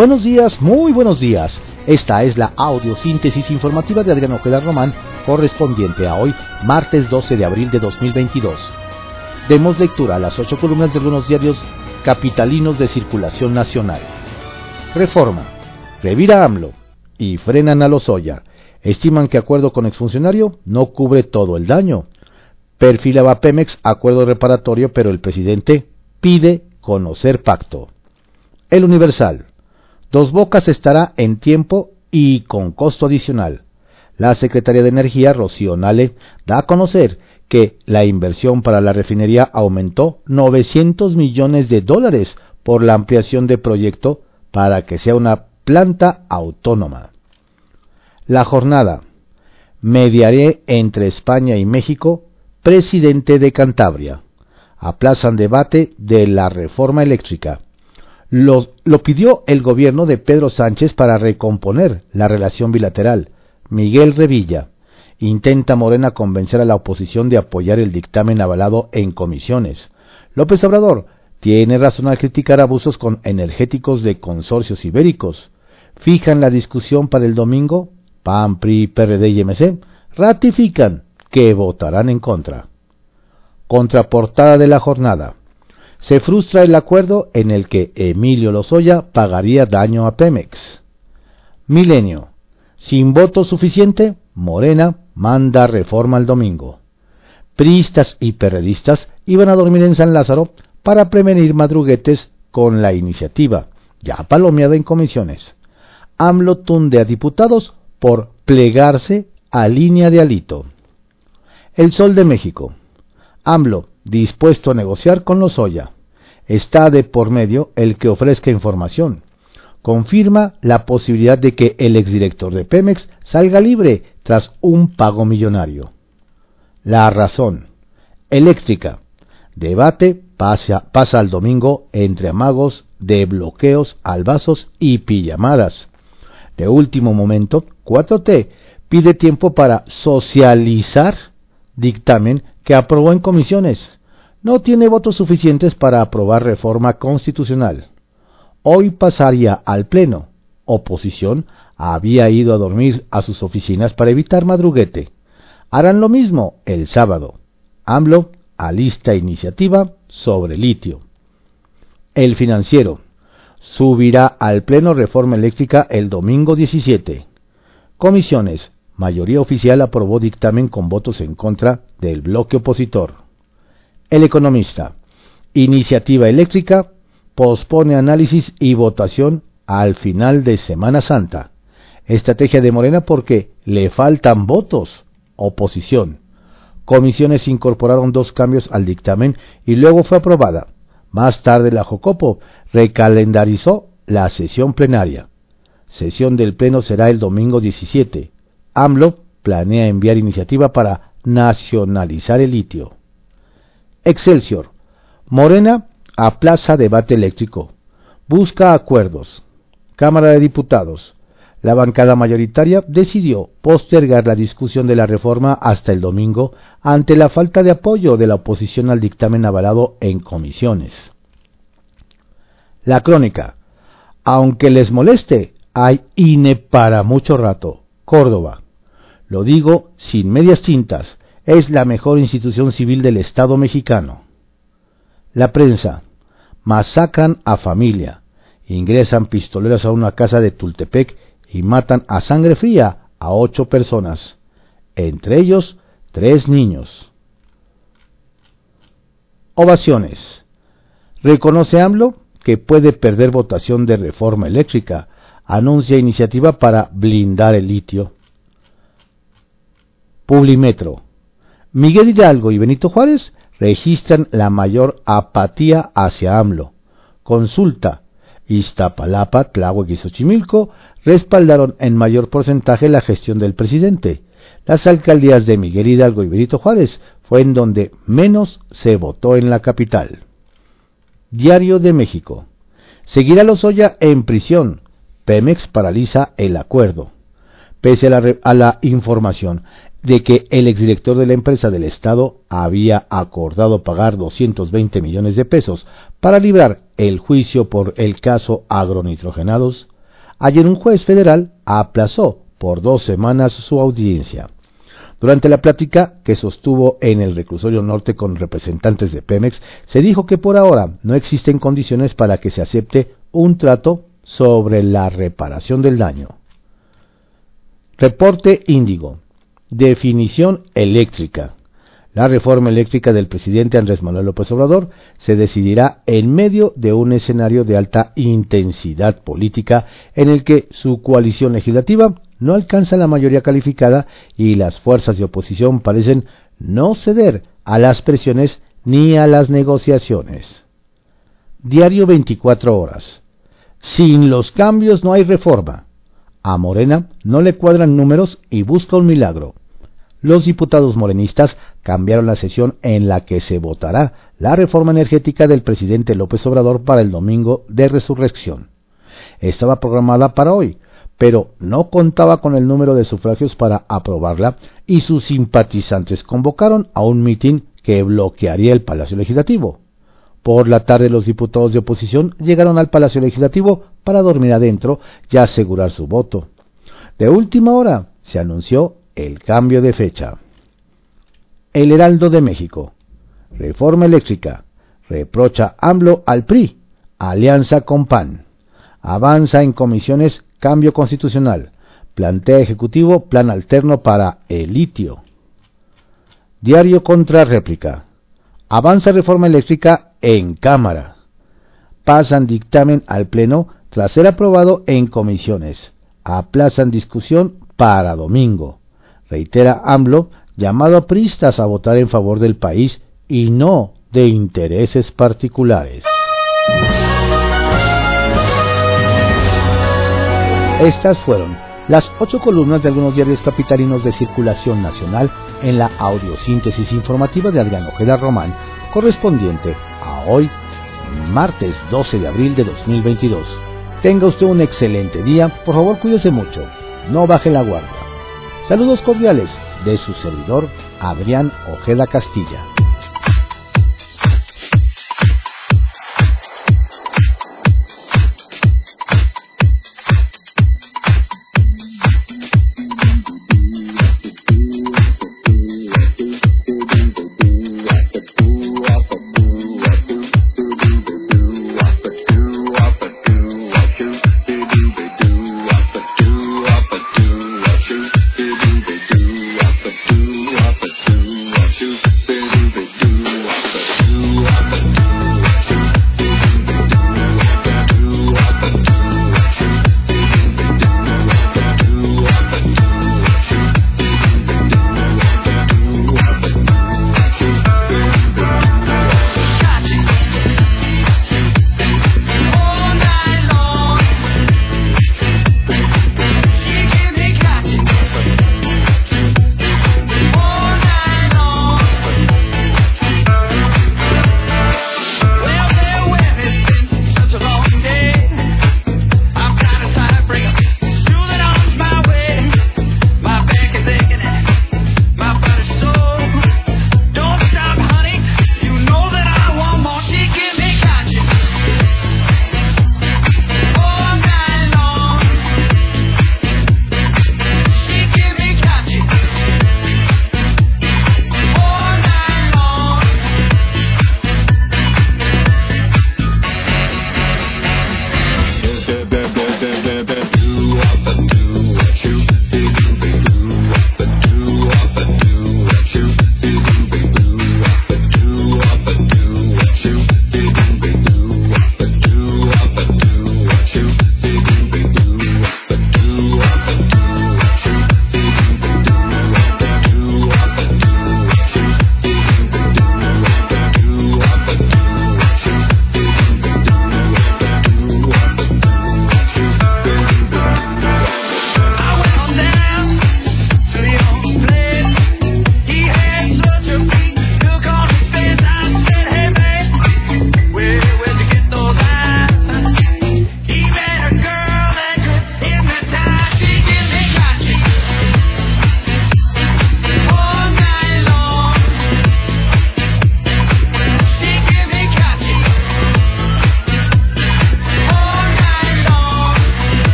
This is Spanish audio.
Buenos días, muy buenos días. Esta es la audiosíntesis informativa de Adriano Ojeda Román, correspondiente a hoy, martes 12 de abril de 2022. Demos lectura a las ocho columnas de algunos diarios capitalinos de circulación nacional. Reforma. Revira AMLO. Y frenan a Lozoya. Estiman que acuerdo con exfuncionario no cubre todo el daño. Perfilaba Pemex acuerdo reparatorio, pero el presidente pide conocer pacto. El Universal. Dos Bocas estará en tiempo y con costo adicional. La Secretaría de Energía, Rocío Nale, da a conocer que la inversión para la refinería aumentó 900 millones de dólares por la ampliación de proyecto para que sea una planta autónoma. La jornada. Mediaré entre España y México, presidente de Cantabria. Aplazan debate de la reforma eléctrica lo, pidió el gobierno de Pedro Sánchez para recomponer la relación bilateral. Miguel Revilla intenta Morena convencer a la oposición de apoyar el dictamen avalado en comisiones. López Obrador tiene razón al criticar abusos con energéticos de consorcios ibéricos. Fijan la discusión para el domingo. PAN, PRI, PRD y MC ratifican que votarán en contra. Contraportada de la jornada se frustra el acuerdo en el que Emilio Lozoya pagaría daño a Pemex. Milenio. Sin voto suficiente, Morena manda reforma el domingo. Priistas y perredistas iban a dormir en San Lázaro para prevenir madruguetes con la iniciativa, ya palomeada en comisiones. AMLO tunde a diputados por plegarse a línea de alito. El Sol de México. AMLO dispuesto a negociar con Lozoya. Está de por medio el que ofrezca información. Confirma la posibilidad de que el exdirector de Pemex salga libre tras un pago millonario. La razón. Eléctrica. Debate pasa, pasa al domingo entre amagos de bloqueos, albazos y pijamadas. De último momento, 4T pide tiempo para socializar dictamen que aprobó en comisiones. No tiene votos suficientes para aprobar reforma constitucional. Hoy pasaría al Pleno. Oposición había ido a dormir a sus oficinas para evitar madruguete. Harán lo mismo el sábado. AMLO alista iniciativa sobre litio. El financiero subirá al Pleno reforma eléctrica el domingo 17. Comisiones mayoría oficial aprobó dictamen con votos en contra del bloque opositor. El economista. Iniciativa eléctrica pospone análisis y votación al final de Semana Santa. Estrategia de Morena porque le faltan votos. Oposición. Comisiones incorporaron dos cambios al dictamen y luego fue aprobada. Más tarde la Jocopo recalendarizó la sesión plenaria. Sesión del Pleno será el domingo 17. AMLO planea enviar iniciativa para nacionalizar el litio. Excelsior. Morena aplaza debate eléctrico. Busca acuerdos. Cámara de Diputados. La bancada mayoritaria decidió postergar la discusión de la reforma hasta el domingo ante la falta de apoyo de la oposición al dictamen avalado en comisiones. La crónica. Aunque les moleste, hay INE para mucho rato. Córdoba. Lo digo sin medias tintas, es la mejor institución civil del Estado mexicano. La prensa. Masacran a familia. Ingresan pistoleros a una casa de Tultepec y matan a sangre fría a ocho personas, entre ellos tres niños. Ovaciones. Reconoce AMLO que puede perder votación de reforma eléctrica. Anuncia iniciativa para blindar el litio. Publimetro. Miguel Hidalgo y Benito Juárez registran la mayor apatía hacia AMLO. Consulta. Iztapalapa, Tláhuac y Xochimilco respaldaron en mayor porcentaje la gestión del presidente. Las alcaldías de Miguel Hidalgo y Benito Juárez fue en donde menos se votó en la capital. Diario de México. Seguirá Lozoya en prisión. Pemex paraliza el acuerdo. Pese a la, información de que el exdirector de la empresa del Estado había acordado pagar 220 millones de pesos para librar el juicio por el caso agronitrogenados, ayer un juez federal aplazó por dos semanas su audiencia. Durante la plática que sostuvo en el reclusorio norte con representantes de Pemex, se dijo que por ahora no existen condiciones para que se acepte un trato sobre la reparación del daño. Reporte Índigo. Definición eléctrica. La reforma eléctrica del presidente Andrés Manuel López Obrador se decidirá en medio de un escenario de alta intensidad política en el que su coalición legislativa no alcanza la mayoría calificada y las fuerzas de oposición parecen no ceder a las presiones ni a las negociaciones. Diario 24 horas. Sin los cambios no hay reforma. A Morena no le cuadran números y busca un milagro. Los diputados morenistas cambiaron la sesión en la que se votará la reforma energética del presidente López Obrador para el domingo de resurrección. Estaba programada para hoy, pero no contaba con el número de sufragios para aprobarla y sus simpatizantes convocaron a un mitin que bloquearía el Palacio Legislativo. Por la tarde los diputados de oposición llegaron al Palacio Legislativo para dormir adentro y asegurar su voto. De última hora se anunció el cambio de fecha. El Heraldo de México. Reforma eléctrica. Reprocha AMLO al PRI. Alianza con PAN. Avanza en comisiones Cambio constitucional. Plantea Ejecutivo plan alterno para el litio. Diario contra réplica. Avanza reforma eléctrica en Cámara. Pasan dictamen al Pleno tras ser aprobado en comisiones. Aplazan discusión para domingo. Reitera AMLO llamado a pristas a votar en favor del país y no de intereses particulares. Estas fueron las ocho columnas de algunos diarios capitalinos de circulación nacional en la audiosíntesis informativa de Adrián Ojeda Román, correspondiente hoy, martes 12 de abril de 2022. Tenga usted un excelente día, por favor cuídese mucho, no baje la guardia. Saludos cordiales de su servidor Adrián Ojeda Castilla.